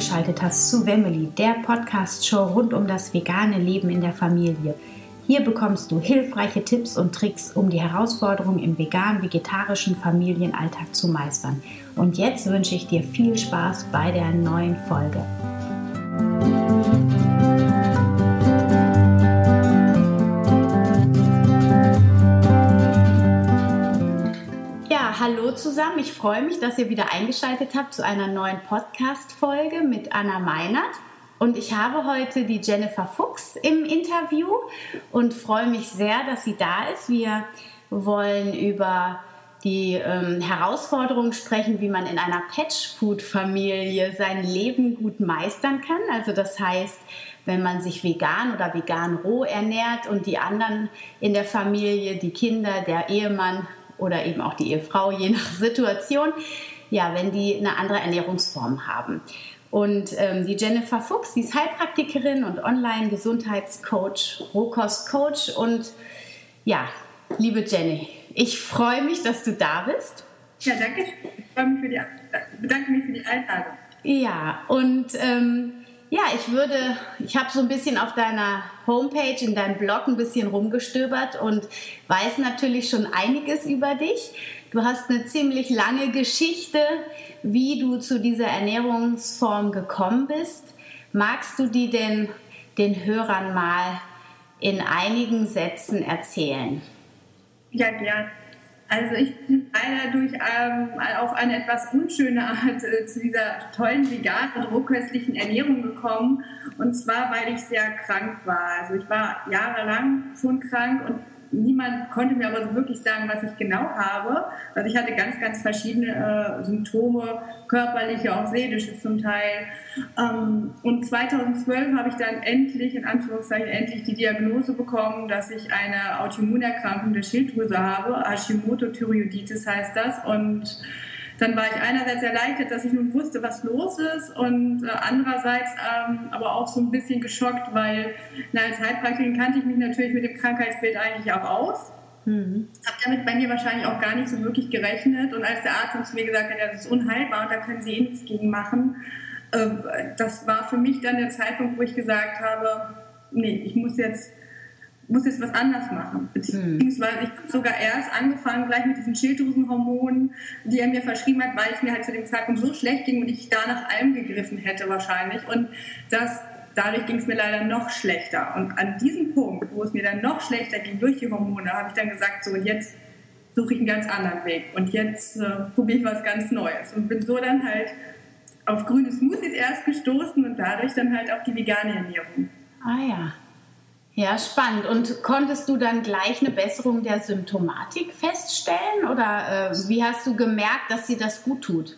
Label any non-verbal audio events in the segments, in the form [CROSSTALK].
eingeschaltet hast zu Wemily, der Podcast-Show rund um das vegane Leben in der Familie. Hier bekommst du hilfreiche Tipps und Tricks, um die Herausforderungen im vegan-vegetarischen Familienalltag zu meistern. Und jetzt wünsche ich dir viel Spaß bei der neuen Folge. Hallo zusammen. Ich freue mich, dass ihr wieder eingeschaltet habt zu einer neuen Podcast-Folge mit Anna Meinert. Und ich habe heute die Jennifer Fuchs im Interview und freue mich sehr, dass sie da ist. Wir wollen über die ähm, Herausforderungen sprechen, wie man in einer Patch-Food-Familie sein Leben gut meistern kann. Also das heißt, wenn man sich vegan oder vegan roh ernährt und die anderen in der Familie, die Kinder, der Ehemann oder eben auch die Ehefrau, je nach [LAUGHS] Situation, ja, wenn die eine andere Ernährungsform haben. Und ähm, die Jennifer Fuchs, die ist Heilpraktikerin und Online-Gesundheitscoach, Rohkostcoach. Und ja, liebe Jenny, ich freue mich, dass du da bist. Ja, danke. Ich mich für die, bedanke mich für die Einladung. Ja, und ähm, ja, ich würde, ich habe so ein bisschen auf deiner Homepage, in deinem Blog ein bisschen rumgestöbert und weiß natürlich schon einiges über dich. Du hast eine ziemlich lange Geschichte, wie du zu dieser Ernährungsform gekommen bist. Magst du die denn den Hörern mal in einigen Sätzen erzählen? Ja, gerne. Also ich bin leider durch ähm, auf eine etwas unschöne Art äh, zu dieser tollen veganen, rohköstlichen Ernährung gekommen. Und zwar, weil ich sehr krank war. Also ich war jahrelang schon krank und niemand konnte mir aber wirklich sagen, was ich genau habe. Also ich hatte ganz, ganz verschiedene äh, Symptome, körperliche, auch seelische zum Teil. Ähm, und 2012 habe ich dann endlich, in Anführungszeichen, endlich die Diagnose bekommen, dass ich eine Autoimmunerkrankung der Schilddrüse habe. Hashimoto-Thyreoiditis heißt das. Und dann war ich einerseits erleichtert, dass ich nun wusste, was los ist und äh, andererseits ähm, aber auch so ein bisschen geschockt, weil na, als Heilpraktikerin kannte ich mich natürlich mit dem Krankheitsbild eigentlich auch aus. Mhm. Habe damit bei mir wahrscheinlich auch gar nicht so wirklich gerechnet und als der Arzt zu mir gesagt hat, ja, das ist unheilbar und da können Sie eh nichts gegen machen, äh, das war für mich dann der Zeitpunkt, wo ich gesagt habe, nee, ich muss jetzt muss jetzt was anders machen. Beziehungsweise ich habe sogar erst angefangen, gleich mit diesen Schilddrüsenhormonen, die er mir verschrieben hat, weil es mir halt zu dem Zeitpunkt so schlecht ging und ich da nach allem gegriffen hätte wahrscheinlich. Und das, dadurch ging es mir leider noch schlechter. Und an diesem Punkt, wo es mir dann noch schlechter ging durch die Hormone, habe ich dann gesagt, so und jetzt suche ich einen ganz anderen Weg. Und jetzt äh, probiere ich was ganz Neues. Und bin so dann halt auf grüne Smoothies erst gestoßen und dadurch dann halt auf die vegane Ernährung. Ah ja. Ja, spannend. Und konntest du dann gleich eine Besserung der Symptomatik feststellen oder äh, wie hast du gemerkt, dass sie das gut tut?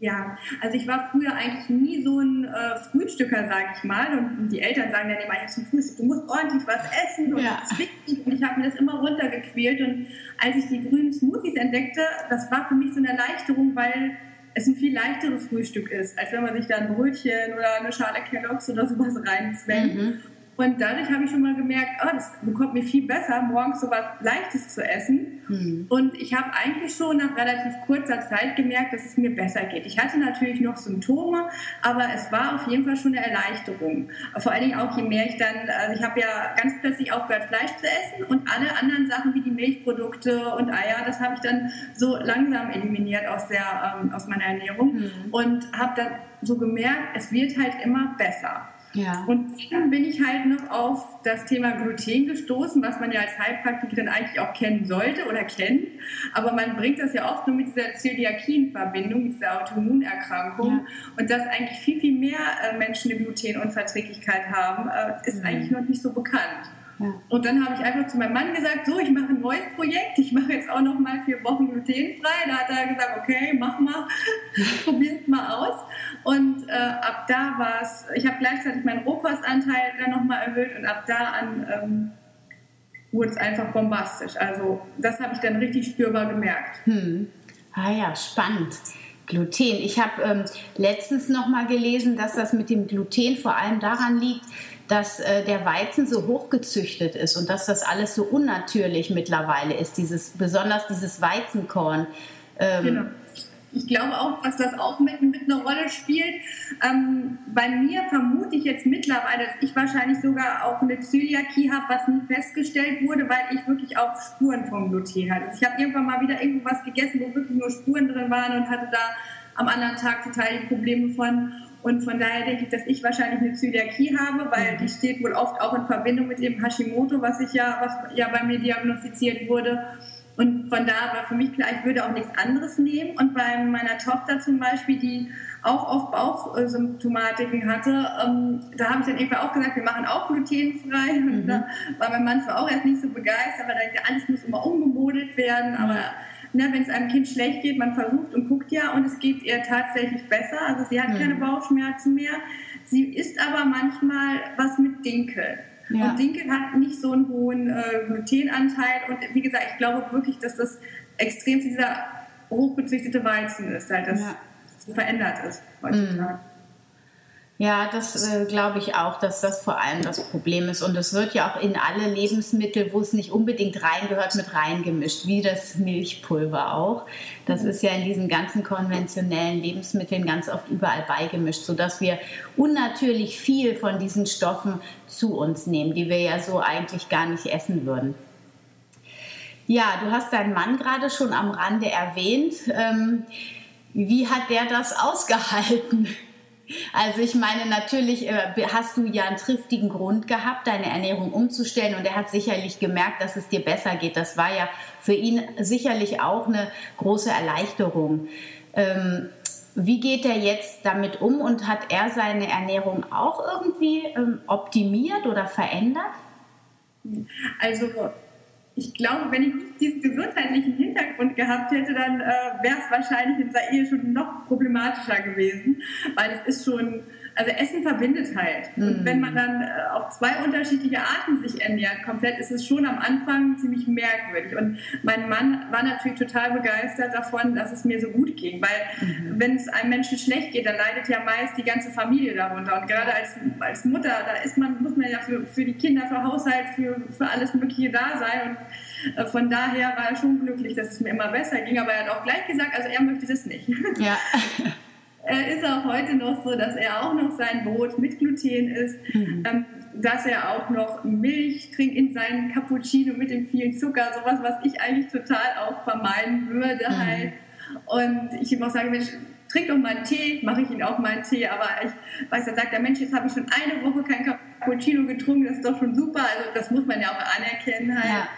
Ja, also ich war früher eigentlich nie so ein äh, Frühstücker, sage ich mal. Und die Eltern sagen dann immer, ja, zum Frühstück, du musst ordentlich was essen und ja. das ist wichtig. Und ich habe mir das immer runtergequält. Und als ich die grünen Smoothies entdeckte, das war für mich so eine Erleichterung, weil es ein viel leichteres Frühstück ist, als wenn man sich da ein Brötchen oder eine Schale Kelloggs oder sowas reinzwängt. Mhm. Und dadurch habe ich schon mal gemerkt, oh, das bekommt mir viel besser, morgens so was Leichtes zu essen. Mhm. Und ich habe eigentlich schon nach relativ kurzer Zeit gemerkt, dass es mir besser geht. Ich hatte natürlich noch Symptome, aber es war auf jeden Fall schon eine Erleichterung. Vor allen Dingen auch, je mehr ich dann, also ich habe ja ganz plötzlich aufgehört, Fleisch zu essen und alle anderen Sachen wie die Milchprodukte und Eier, das habe ich dann so langsam eliminiert aus, der, ähm, aus meiner Ernährung mhm. und habe dann so gemerkt, es wird halt immer besser. Ja. Und dann bin ich halt noch auf das Thema Gluten gestoßen, was man ja als Heilpraktikerin eigentlich auch kennen sollte oder kennt. Aber man bringt das ja oft nur mit dieser Zöliakie in Verbindung, mit dieser Autoimmunerkrankung. Ja. Und dass eigentlich viel, viel mehr äh, Menschen eine Glutenunverträglichkeit haben, äh, ist mhm. eigentlich noch nicht so bekannt. Und dann habe ich einfach zu meinem Mann gesagt, so, ich mache ein neues Projekt, ich mache jetzt auch noch mal vier Wochen glutenfrei. Da hat er gesagt, okay, mach mal, [LAUGHS] probier es mal aus. Und äh, ab da war es, ich habe gleichzeitig meinen Rohkostanteil dann noch mal erhöht und ab da an ähm, wurde es einfach bombastisch. Also das habe ich dann richtig spürbar gemerkt. Hm. Ah ja, spannend. Gluten. Ich habe ähm, letztens noch mal gelesen, dass das mit dem Gluten vor allem daran liegt, dass äh, der Weizen so hochgezüchtet ist und dass das alles so unnatürlich mittlerweile ist, dieses, besonders dieses Weizenkorn. Ähm, genau. ich glaube auch, dass das auch mit, mit einer Rolle spielt. Ähm, bei mir vermute ich jetzt mittlerweile, dass ich wahrscheinlich sogar auch eine Zöliakie habe, was nie festgestellt wurde, weil ich wirklich auch Spuren vom Gluten hatte. Ich habe irgendwann mal wieder irgendwo was gegessen, wo wirklich nur Spuren drin waren und hatte da am anderen Tag total die Probleme von. Und von daher denke ich, dass ich wahrscheinlich eine Zöliakie habe, weil die steht wohl oft auch in Verbindung mit dem Hashimoto, was ich ja, was ja bei mir diagnostiziert wurde. Und von da war für mich klar, ich würde auch nichts anderes nehmen. Und bei meiner Tochter zum Beispiel, die auch oft Bauchsymptomatiken hatte, ähm, da habe ich dann irgendwann auch gesagt, wir machen auch glutenfrei. Und mhm. [LAUGHS] da war mein Mann zwar auch erst nicht so begeistert, aber dann alles muss immer umgemodelt werden. Aber ne, wenn es einem Kind schlecht geht, man versucht und guckt ja und es geht ihr tatsächlich besser. Also sie hat mhm. keine Bauchschmerzen mehr. Sie isst aber manchmal was mit Dinkel. Ja. Und Dinkel hat nicht so einen hohen äh, Glutenanteil. Und wie gesagt, ich glaube wirklich, dass das extrem dieser hochgezüchtete Weizen ist, halt, das ja. so verändert ist heutzutage. Mhm. Ja, das äh, glaube ich auch, dass das vor allem das Problem ist. Und es wird ja auch in alle Lebensmittel, wo es nicht unbedingt reingehört, mit reingemischt, wie das Milchpulver auch. Das ist ja in diesen ganzen konventionellen Lebensmitteln ganz oft überall beigemischt, sodass wir unnatürlich viel von diesen Stoffen zu uns nehmen, die wir ja so eigentlich gar nicht essen würden. Ja, du hast deinen Mann gerade schon am Rande erwähnt. Ähm, wie hat der das ausgehalten? Also ich meine, natürlich äh, hast du ja einen triftigen Grund gehabt, deine Ernährung umzustellen und er hat sicherlich gemerkt, dass es dir besser geht. Das war ja für ihn sicherlich auch eine große Erleichterung. Ähm, wie geht er jetzt damit um und hat er seine Ernährung auch irgendwie ähm, optimiert oder verändert? Also ich glaube, wenn ich nicht diesen gesundheitlichen Hintergrund gehabt hätte, dann äh, wäre es wahrscheinlich in Zaire schon noch problematischer gewesen, weil es ist schon also Essen verbindet halt. Mhm. Und wenn man dann äh, auf zwei unterschiedliche Arten sich ernährt, komplett, ist es schon am Anfang ziemlich merkwürdig. Und mein Mann war natürlich total begeistert davon, dass es mir so gut ging, weil mhm. wenn es einem Menschen schlecht geht, dann leidet ja meist die ganze Familie darunter. Und gerade als, als Mutter, da ist man, muss man ja für, für die Kinder, für Haushalt, für, für alles Mögliche da sein. Und äh, von daher war er schon glücklich, dass es mir immer besser ging. Aber er hat auch gleich gesagt, also er möchte das nicht. Ja. [LAUGHS] Er ist auch heute noch so, dass er auch noch sein Brot mit Gluten isst, mhm. ähm, dass er auch noch Milch trinkt in seinen Cappuccino mit dem vielen Zucker, sowas, was ich eigentlich total auch vermeiden würde mhm. halt. Und ich ihm auch sage, Mensch, trink doch mal einen Tee, mache ich ihn auch mal einen Tee, aber ich weiß, da sagt der Mensch, jetzt habe ich schon eine Woche kein Cappuccino getrunken, das ist doch schon super, also das muss man ja auch anerkennen halt. Ja.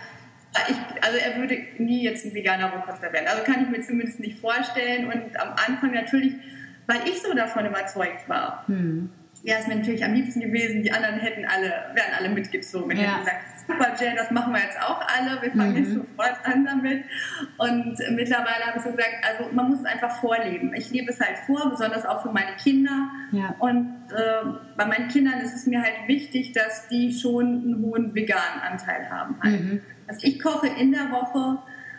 Ich, also er würde nie jetzt ein veganer Rohkoster werden. Also kann ich mir zumindest nicht vorstellen. Und am Anfang natürlich weil ich so davon überzeugt war. Hm. Wäre es mir natürlich am liebsten gewesen, die anderen hätten alle, wären alle mitgezogen. Ja. Hätten gesagt, super Jane, das machen wir jetzt auch alle, wir fangen mhm. jetzt sofort an damit. Und mittlerweile habe ich so gesagt, also man muss es einfach vorleben. Ich lebe es halt vor, besonders auch für meine Kinder. Ja. Und äh, bei meinen Kindern ist es mir halt wichtig, dass die schon einen hohen veganen Anteil haben. Halt. Mhm. Also ich koche in der Woche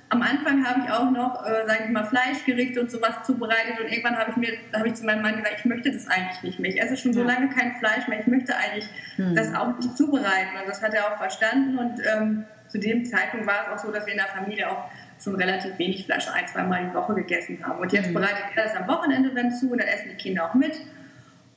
am Anfang habe ich auch noch, äh, sage ich mal, Fleischgerichte und sowas zubereitet und irgendwann habe ich mir, habe ich zu meinem Mann gesagt, ich möchte das eigentlich nicht mehr. Ich esse schon so lange kein Fleisch mehr. Ich möchte eigentlich hm. das auch nicht zubereiten und das hat er auch verstanden und ähm, zu dem Zeitpunkt war es auch so, dass wir in der Familie auch schon relativ wenig Fleisch ein, zwei Mal die Woche gegessen haben. Und jetzt hm. bereitet er das am Wochenende wenn zu und dann essen die Kinder auch mit.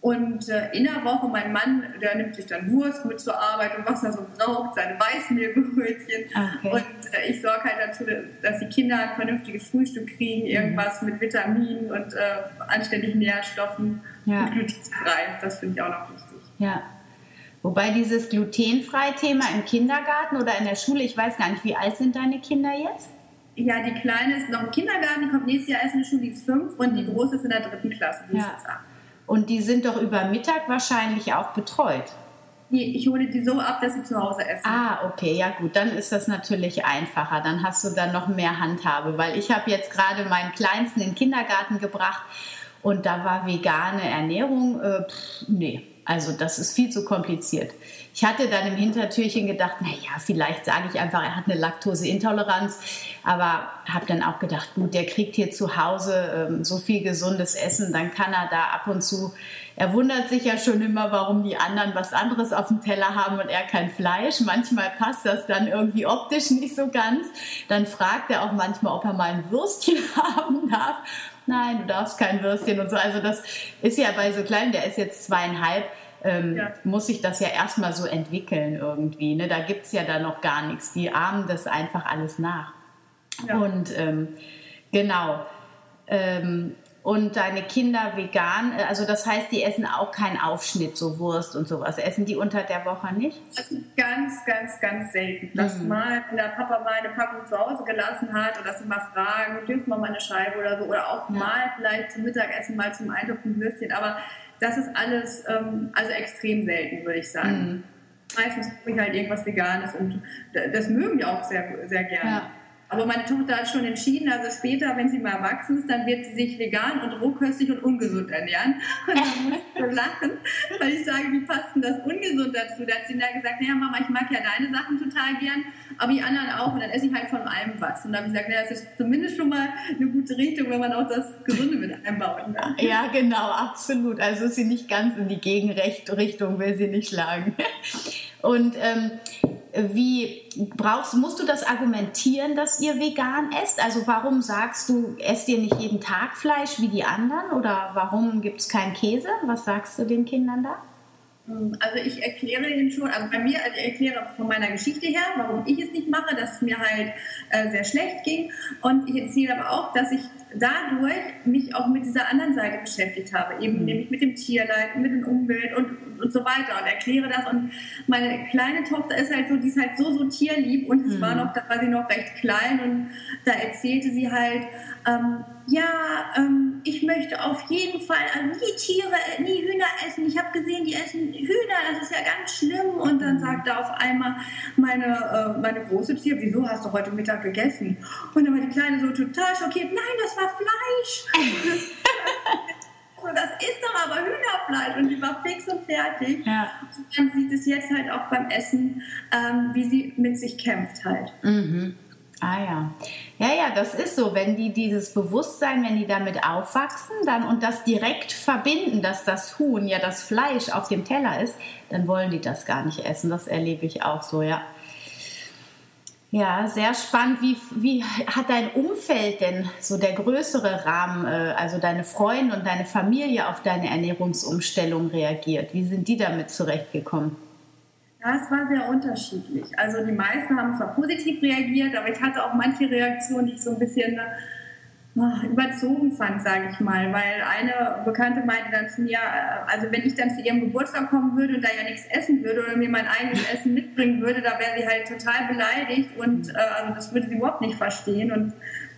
Und äh, in der Woche, mein Mann, der nimmt sich dann Wurst mit zur Arbeit und was er so braucht, seine Weißmehlbrötchen. Okay. Und äh, ich sorge halt dazu, dass die Kinder ein vernünftiges Frühstück kriegen, irgendwas mit Vitaminen und äh, anständigen Nährstoffen ja. und glutenfrei. Das finde ich auch noch wichtig. Ja. Wobei dieses glutenfrei Thema im Kindergarten oder in der Schule, ich weiß gar nicht, wie alt sind deine Kinder jetzt? Ja, die Kleine ist noch im Kindergarten, die kommt nächstes Jahr erst in die Schule, die ist fünf und die mhm. Große ist in der dritten Klasse, die ja. ist jetzt acht. Und die sind doch über Mittag wahrscheinlich auch betreut. Nee, ich hole die so ab, dass sie zu Hause essen. Ah, okay, ja gut, dann ist das natürlich einfacher. Dann hast du dann noch mehr Handhabe, weil ich habe jetzt gerade meinen Kleinsten in den Kindergarten gebracht und da war vegane Ernährung, äh, pff, nee, also das ist viel zu kompliziert. Ich hatte dann im Hintertürchen gedacht, naja, vielleicht sage ich einfach, er hat eine Laktoseintoleranz, aber habe dann auch gedacht, gut, der kriegt hier zu Hause ähm, so viel gesundes Essen, dann kann er da ab und zu, er wundert sich ja schon immer, warum die anderen was anderes auf dem Teller haben und er kein Fleisch. Manchmal passt das dann irgendwie optisch nicht so ganz. Dann fragt er auch manchmal, ob er mal ein Würstchen [LAUGHS] haben darf. nein, du darfst kein Würstchen und so. Also das ist ja bei so kleinen, der ist jetzt zweieinhalb, ähm, ja. muss sich das ja erstmal so entwickeln irgendwie. Ne? Da gibt es ja dann noch gar nichts. Die ahmen das einfach alles nach. Ja. Und ähm, genau. Ähm, und deine Kinder vegan, äh, also das heißt, die essen auch keinen Aufschnitt, so Wurst und sowas. Essen die unter der Woche nicht? Also ganz, ganz, ganz selten. Dass mhm. mal, wenn der Papa mal eine Packung zu Hause gelassen hat oder dass sie mal fragen, dürfen wir mal eine Scheibe oder so. Oder auch ja. mal vielleicht zum Mittagessen mal zum Eintopf ein Würstchen. Aber das ist alles ähm, also extrem selten, würde ich sagen. Mhm. Meistens gucke ich halt irgendwas Veganes und das mögen die auch sehr, sehr gerne. Ja. Aber meine Tochter hat schon entschieden, also später, wenn sie mal erwachsen ist, dann wird sie sich vegan und rohköstlich und ungesund ernähren. Und dann [LAUGHS] muss ich so lachen, weil ich sage, wie passt denn das ungesund dazu? Da hat sie dann gesagt, naja Mama, ich mag ja deine Sachen total gern, aber die anderen auch. Und dann esse ich halt von allem was. Und dann habe ich gesagt, naja, das ist zumindest schon mal eine gute Richtung, wenn man auch das Gesunde mit einbaut. Ne? [LAUGHS] Ja, genau, absolut. Also ist sie nicht ganz in die Gegenrichtung, will sie nicht schlagen. [LAUGHS] Und ähm, wie brauchst, musst du das argumentieren, dass ihr vegan esst? Also warum sagst du, esst ihr nicht jeden Tag Fleisch wie die anderen? Oder warum gibt es keinen Käse? Was sagst du den Kindern da? Hm, also ich erkläre Ihnen schon, also bei mir, also ich erkläre von meiner Geschichte her, warum ich es nicht mache, dass es mir halt äh, sehr schlecht ging. Und ich erzähle aber auch, dass ich dadurch mich auch mit dieser anderen Seite beschäftigt habe, eben mhm. nämlich mit dem Tierleid, mit der Umwelt und, und so weiter und erkläre das. Und meine kleine Tochter ist halt so, die ist halt so, so tierlieb und es mhm. war noch, da war sie noch recht klein und da erzählte sie halt, ähm, ja, ähm, ich möchte auf jeden Fall nie Tiere, nie Hühner essen. Ich habe gesehen, die essen Hühner, das ist ja ganz schlimm. Und dann sagte auf einmal meine, äh, meine große Tier, wieso hast du heute Mittag gegessen? Und dann war die Kleine so total schockiert, nein, das war Fleisch. [LAUGHS] so, das ist doch aber Hühnerfleisch. Und die war fix und fertig. Ja. Und man sieht es jetzt halt auch beim Essen, ähm, wie sie mit sich kämpft halt. Mhm. Ah ja. Ja, ja, das ist so. Wenn die dieses Bewusstsein, wenn die damit aufwachsen dann und das direkt verbinden, dass das Huhn ja das Fleisch auf dem Teller ist, dann wollen die das gar nicht essen. Das erlebe ich auch so, ja. Ja, sehr spannend. Wie, wie hat dein Umfeld denn so der größere Rahmen, äh, also deine Freunde und deine Familie auf deine Ernährungsumstellung reagiert? Wie sind die damit zurechtgekommen? Ja, es war sehr unterschiedlich. Also die meisten haben zwar positiv reagiert, aber ich hatte auch manche Reaktionen, die ich so ein bisschen oh, überzogen fand, sage ich mal. Weil eine Bekannte meinte dann zu mir, äh, also wenn ich dann zu ihrem Geburtstag kommen würde und da ja nichts essen würde oder mir mein eigenes [LAUGHS] Essen mitbringen würde, da wäre sie halt total beleidigt und äh, also das würde sie überhaupt nicht verstehen. Und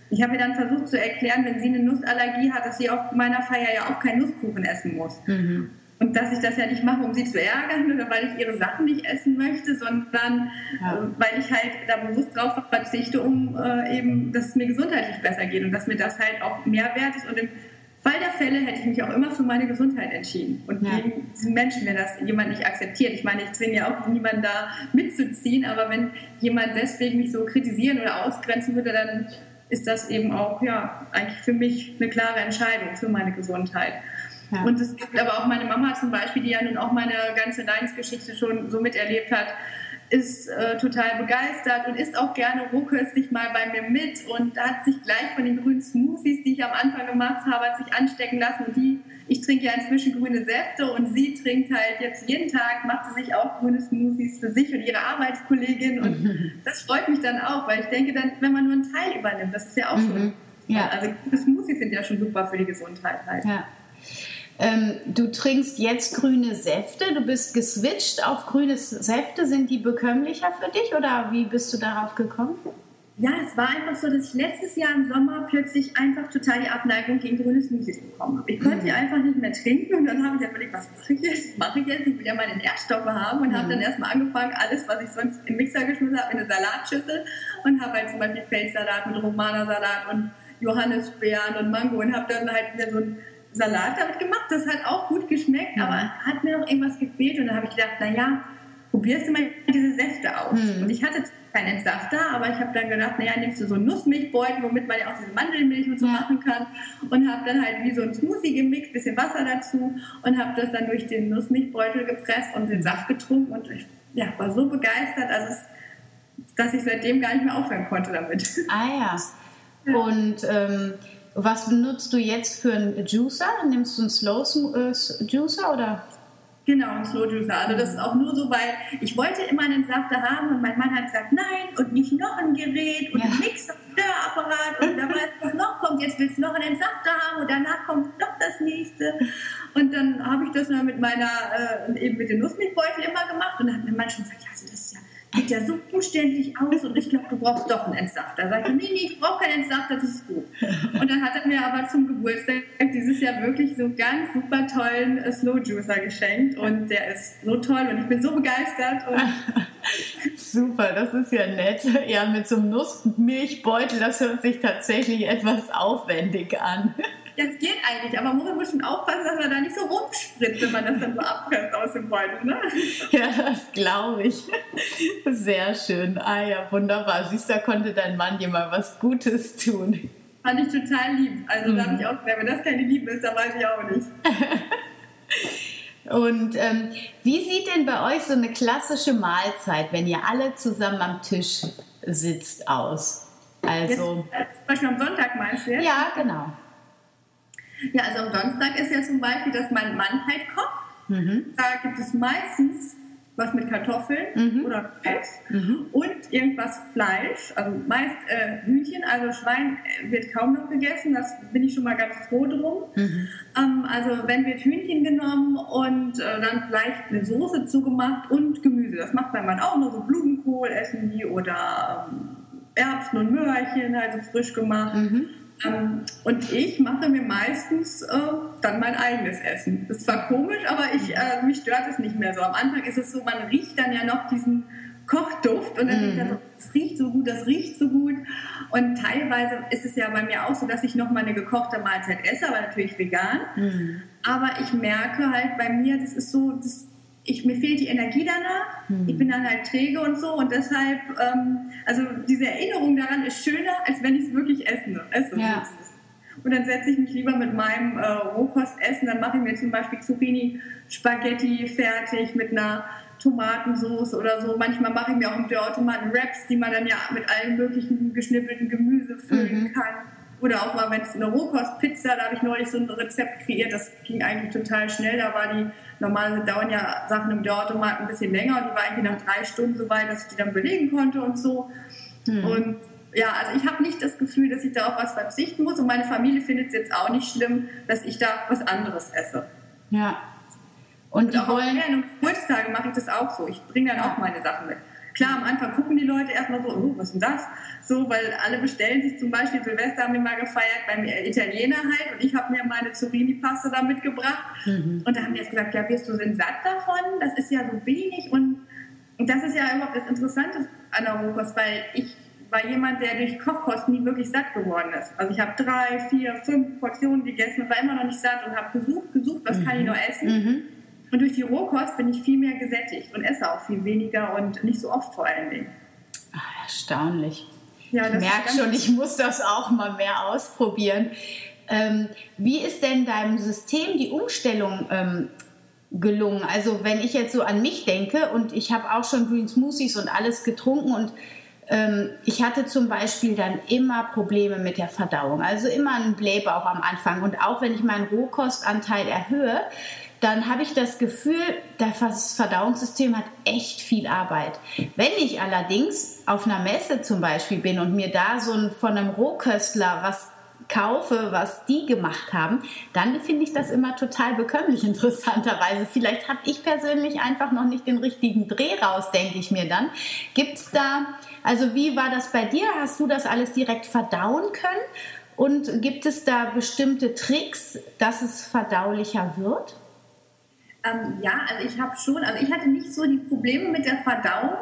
ich habe mir dann versucht zu erklären, wenn sie eine Nussallergie hat, dass sie auf meiner Feier ja auch keinen Nusskuchen essen muss. Mhm. Und dass ich das ja nicht mache, um sie zu ärgern oder weil ich ihre Sachen nicht essen möchte, sondern ja. äh, weil ich halt da bewusst drauf verzichte, um äh, eben, dass es mir gesundheitlich besser geht und dass mir das halt auch mehr wert ist. Und im Fall der Fälle hätte ich mich auch immer für meine Gesundheit entschieden. Und ja. gegen diesen Menschen, wenn das jemand nicht akzeptiert. Ich meine, ich zwinge ja auch niemanden da mitzuziehen, aber wenn jemand deswegen mich so kritisieren oder ausgrenzen würde, dann ist das eben auch ja eigentlich für mich eine klare Entscheidung für meine Gesundheit. Ja. Und es gibt aber auch meine Mama zum Beispiel, die ja nun auch meine ganze Leidensgeschichte schon so miterlebt hat, ist äh, total begeistert und isst auch gerne rohköstlich mal bei mir mit und hat sich gleich von den grünen Smoothies, die ich am Anfang gemacht habe, hat sich anstecken lassen und die, ich trinke ja inzwischen grüne Säfte und sie trinkt halt jetzt jeden Tag, macht sie sich auch grüne Smoothies für sich und ihre Arbeitskollegin und mhm. [LAUGHS] das freut mich dann auch, weil ich denke dann, wenn man nur einen Teil übernimmt, das ist ja auch mhm. schon, ja. also grüne Smoothies sind ja schon super für die Gesundheit halt. Ja. Ähm, du trinkst jetzt grüne Säfte, du bist geswitcht auf grüne Säfte. Sind die bekömmlicher für dich oder wie bist du darauf gekommen? Ja, es war einfach so, dass ich letztes Jahr im Sommer plötzlich einfach total die Abneigung gegen grüne Smoothies bekommen habe. Ich konnte die mhm. einfach nicht mehr trinken und dann habe ich überlegt, was mache ich jetzt? Was mache ich jetzt? Ich will ja meine Nährstoffe haben und mhm. habe dann erstmal angefangen, alles, was ich sonst im Mixer geschmissen habe, in eine Salatschüssel und habe halt zum Beispiel Feldsalat mit Romana-Salat und Johannisbeeren und Mango und habe dann halt mir so ein Salat damit gemacht. Das hat auch gut geschmeckt, mhm. aber hat mir noch irgendwas gefehlt. Und dann habe ich gedacht, naja, probierst du mal diese Säfte aus. Mhm. Und ich hatte keinen Entsafter, aber ich habe dann gedacht, naja, nimmst du so einen Nussmilchbeutel, womit man ja auch diese Mandelmilch und so ja. machen kann. Und habe dann halt wie so ein Smoothie gemixt, bisschen Wasser dazu und habe das dann durch den Nussmilchbeutel gepresst und den Saft getrunken. Und ich ja, war so begeistert, also es, dass ich seitdem gar nicht mehr aufhören konnte damit. Ah ja. [LAUGHS] ja. Und ähm, Was benutzt du jetzt für einen Juicer? Nimmst du einen Slow äh, Juicer oder? Genau, ein Slow Juicer. Also das ist auch nur so, weil ich wollte immer einen Entsafter haben und mein Mann hat gesagt, nein, und nicht noch ein Gerät und ja. ein Mixerapparat und da weiß was noch kommt, jetzt willst du noch einen Entsafter haben und danach kommt noch das nächste. Und dann habe ich das mal mit meiner, äh, eben mit dem Nussmilchbeutel immer gemacht und dann hat mein Mann schon gesagt, ja, also das ist ja sieht ja so umständlich aus und ich glaube, du brauchst doch einen Entsafter. Da sage ich, nee, nee, ich brauche keinen Entsafter, das ist gut. Und dann hat er mir aber zum Geburtstag dieses Jahr wirklich so ganz super tollen äh, Slow Juicer geschenkt und der ist so toll und ich bin so begeistert. [LAUGHS] super, das ist ja nett. Ja, mit so einem Nussmilchbeutel, das hört sich tatsächlich etwas aufwendig an das geht eigentlich, aber man muss schon aufpassen, dass man da nicht so rumspritzt, wenn man das dann so abpresst aus dem Beutel. Ne? [LAUGHS] Ja, das glaube ich. Sehr schön. Ah ja, wunderbar. Siehst du, da konnte dein Mann dir mal was Gutes tun. Fand ich total lieb. Also mhm. da habe ich auch wenn das keine Liebe ist, dann weiß ich auch nicht. [LAUGHS] Und ähm, wie sieht denn bei euch so eine klassische Mahlzeit, wenn ihr alle zusammen am Tisch sitzt, aus? Also, jetzt, äh, zum Beispiel am Sonntag meinst du jetzt? Ja, genau. Ja, also am Donnerstag ist ja zum Beispiel, dass mein Mann halt kocht. Mhm. Da gibt es meistens was mit Kartoffeln mhm. oder Fett mhm. und irgendwas Fleisch, also meist äh, Hühnchen, also Schwein äh, wird kaum noch gegessen, das bin ich schon mal ganz froh drum. Mhm. Ähm, also wenn wird Hühnchen genommen und äh, dann vielleicht eine Soße zugemacht und Gemüse, das macht mein Mann auch nur so Blumenkohl essen die oder ähm, Erbsen und Möhrchen, also frisch gemacht. Mhm. Ähm, und ich mache mir meistens äh, dann mein eigenes Essen. Das ist zwar komisch, aber ich, äh, mich stört es nicht mehr so. Am Anfang ist es so, man riecht dann ja noch diesen Kochduft und dann mhm. denkt man, das riecht so gut, das riecht so gut. Und teilweise ist es ja bei mir auch so, dass ich noch mal eine gekochte Mahlzeit esse, aber natürlich vegan. Mhm. Aber ich merke halt bei mir, das ist so, das ich, mir fehlt die Energie danach. Hm. Ich bin dann halt träge und so und deshalb, ähm, also diese Erinnerung daran ist schöner, als wenn ich es wirklich esse. esse ja. Und dann setze ich mich lieber mit meinem äh, Rohkostessen, dann mache ich mir zum Beispiel Zucchini Spaghetti fertig mit einer Tomatensauce oder so. Manchmal mache ich mir auch im Dörrautomaten Wraps, die man dann ja mit allen möglichen geschnippelten Gemüse füllen mhm. kann. Oder auch mal, wenn es eine Rohkostpizza, da habe ich neulich so ein Rezept kreiert, das ging eigentlich total schnell. Da war die, normalerweise dauern ja Sachen im Dauerautomat ein bisschen länger und die war eigentlich nach drei Stunden so weit, dass ich die dann belegen konnte und so. Hm. Und ja, also ich habe nicht das Gefühl, dass ich da auf was verzichten muss und meine Familie findet es jetzt auch nicht schlimm, dass ich da was anderes esse. Ja. Und, und die auch wollen... während Geburtstage mache ich das auch so. Ich bringe dann auch meine Sachen mit. Klar, am Anfang gucken die Leute erstmal so, oh, was ist denn das? So, weil alle bestellen sich zum Beispiel, Silvester haben wir mal gefeiert beim Italiener halt und ich habe mir meine Zucchini-Paste da mitgebracht mhm. und da haben die jetzt gesagt, ja, wirst du denn satt davon? Das ist ja so wenig und, und das ist ja überhaupt das Interessante an der Rohkost, weil ich war jemand, der durch Kochkost nie wirklich satt geworden ist. Also ich habe drei, vier, fünf Portionen gegessen und war immer noch nicht satt und habe gesucht, gesucht, was mhm. kann ich noch essen? Mhm. Und durch die Rohkost bin ich viel mehr gesättigt und esse auch viel weniger und nicht so oft vor allen Dingen. Ach, erstaunlich. Ja, ich merke schon, ich muss das auch mal mehr ausprobieren. Ähm, wie ist denn deinem System die Umstellung ähm, gelungen? Also wenn ich jetzt so an mich denke und ich habe auch schon Green Smoothies und alles getrunken und ähm, ich hatte zum Beispiel dann immer Probleme mit der Verdauung, also immer einen Blähbauch am Anfang und auch wenn ich meinen Rohkostanteil erhöhe, dann habe ich das Gefühl, das Verdauungssystem hat echt viel Arbeit. Wenn ich allerdings auf einer Messe zum Beispiel bin und mir da so ein, von einem Rohköstler was kaufe, was die gemacht haben, dann finde ich das immer total bekömmlich, [LAUGHS] interessanterweise. Vielleicht habe ich persönlich einfach noch nicht den richtigen Dreh raus, denke ich mir dann. Gibt es da, also wie war das bei dir? Hast du das alles direkt verdauen können? Und gibt es da bestimmte Tricks, dass es verdaulicher wird? Ähm, ja, also ich habe schon, also ich hatte nicht so die Probleme mit der Verdauung,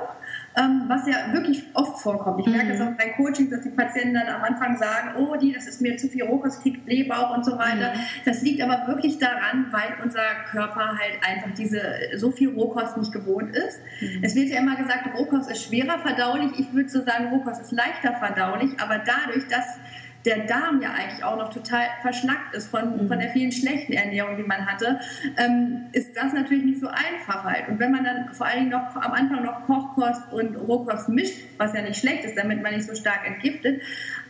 ähm, was ja wirklich oft vorkommt. Ich merke es mhm. auch bei Coachings, dass die Patienten dann am Anfang sagen, oh, die, das ist mir zu viel Rohkost, kriegt Blähbauch und so weiter. Mhm. Das liegt aber wirklich daran, weil unser Körper halt einfach diese so viel Rohkost nicht gewohnt ist. Mhm. Es wird ja immer gesagt, Rohkost ist schwerer verdaulich. Ich würde so sagen, Rohkost ist leichter verdaulich, aber dadurch, dass der Darm ja eigentlich auch noch total verschlackt ist von, mhm. von der vielen schlechten Ernährung, die man hatte, ähm, ist das natürlich nicht so einfach halt. Und wenn man dann vor allen Dingen noch am Anfang noch Kochkost und Rohkost mischt, was ja nicht schlecht ist, damit man nicht so stark entgiftet,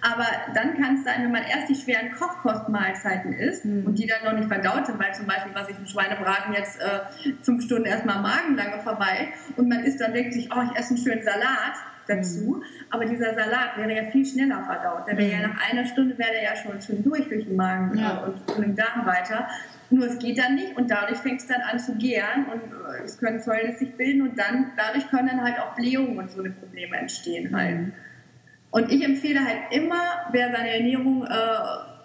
aber dann kann es sein, wenn man erst die schweren Kochkostmahlzeiten isst mhm. und die dann noch nicht verdaut sind, weil zum Beispiel, was ich im Schweinebraten jetzt äh, fünf Stunden erstmal magenlange verweilt und man isst dann sich, oh, ich esse einen schönen Salat, dazu. Mhm. Aber dieser Salat wäre ja viel schneller verdaut. Der wäre ja mhm. nach einer Stunde wäre der ja schon, schon durch durch den Magen ja. und, und im Darm weiter. Nur es geht dann nicht und dadurch fängt es dann an zu gären und äh, es können Säulen sich bilden und dann dadurch können dann halt auch Blähungen und so eine Probleme entstehen halt. Mhm. Und ich empfehle halt immer, wer seine Ernährung äh,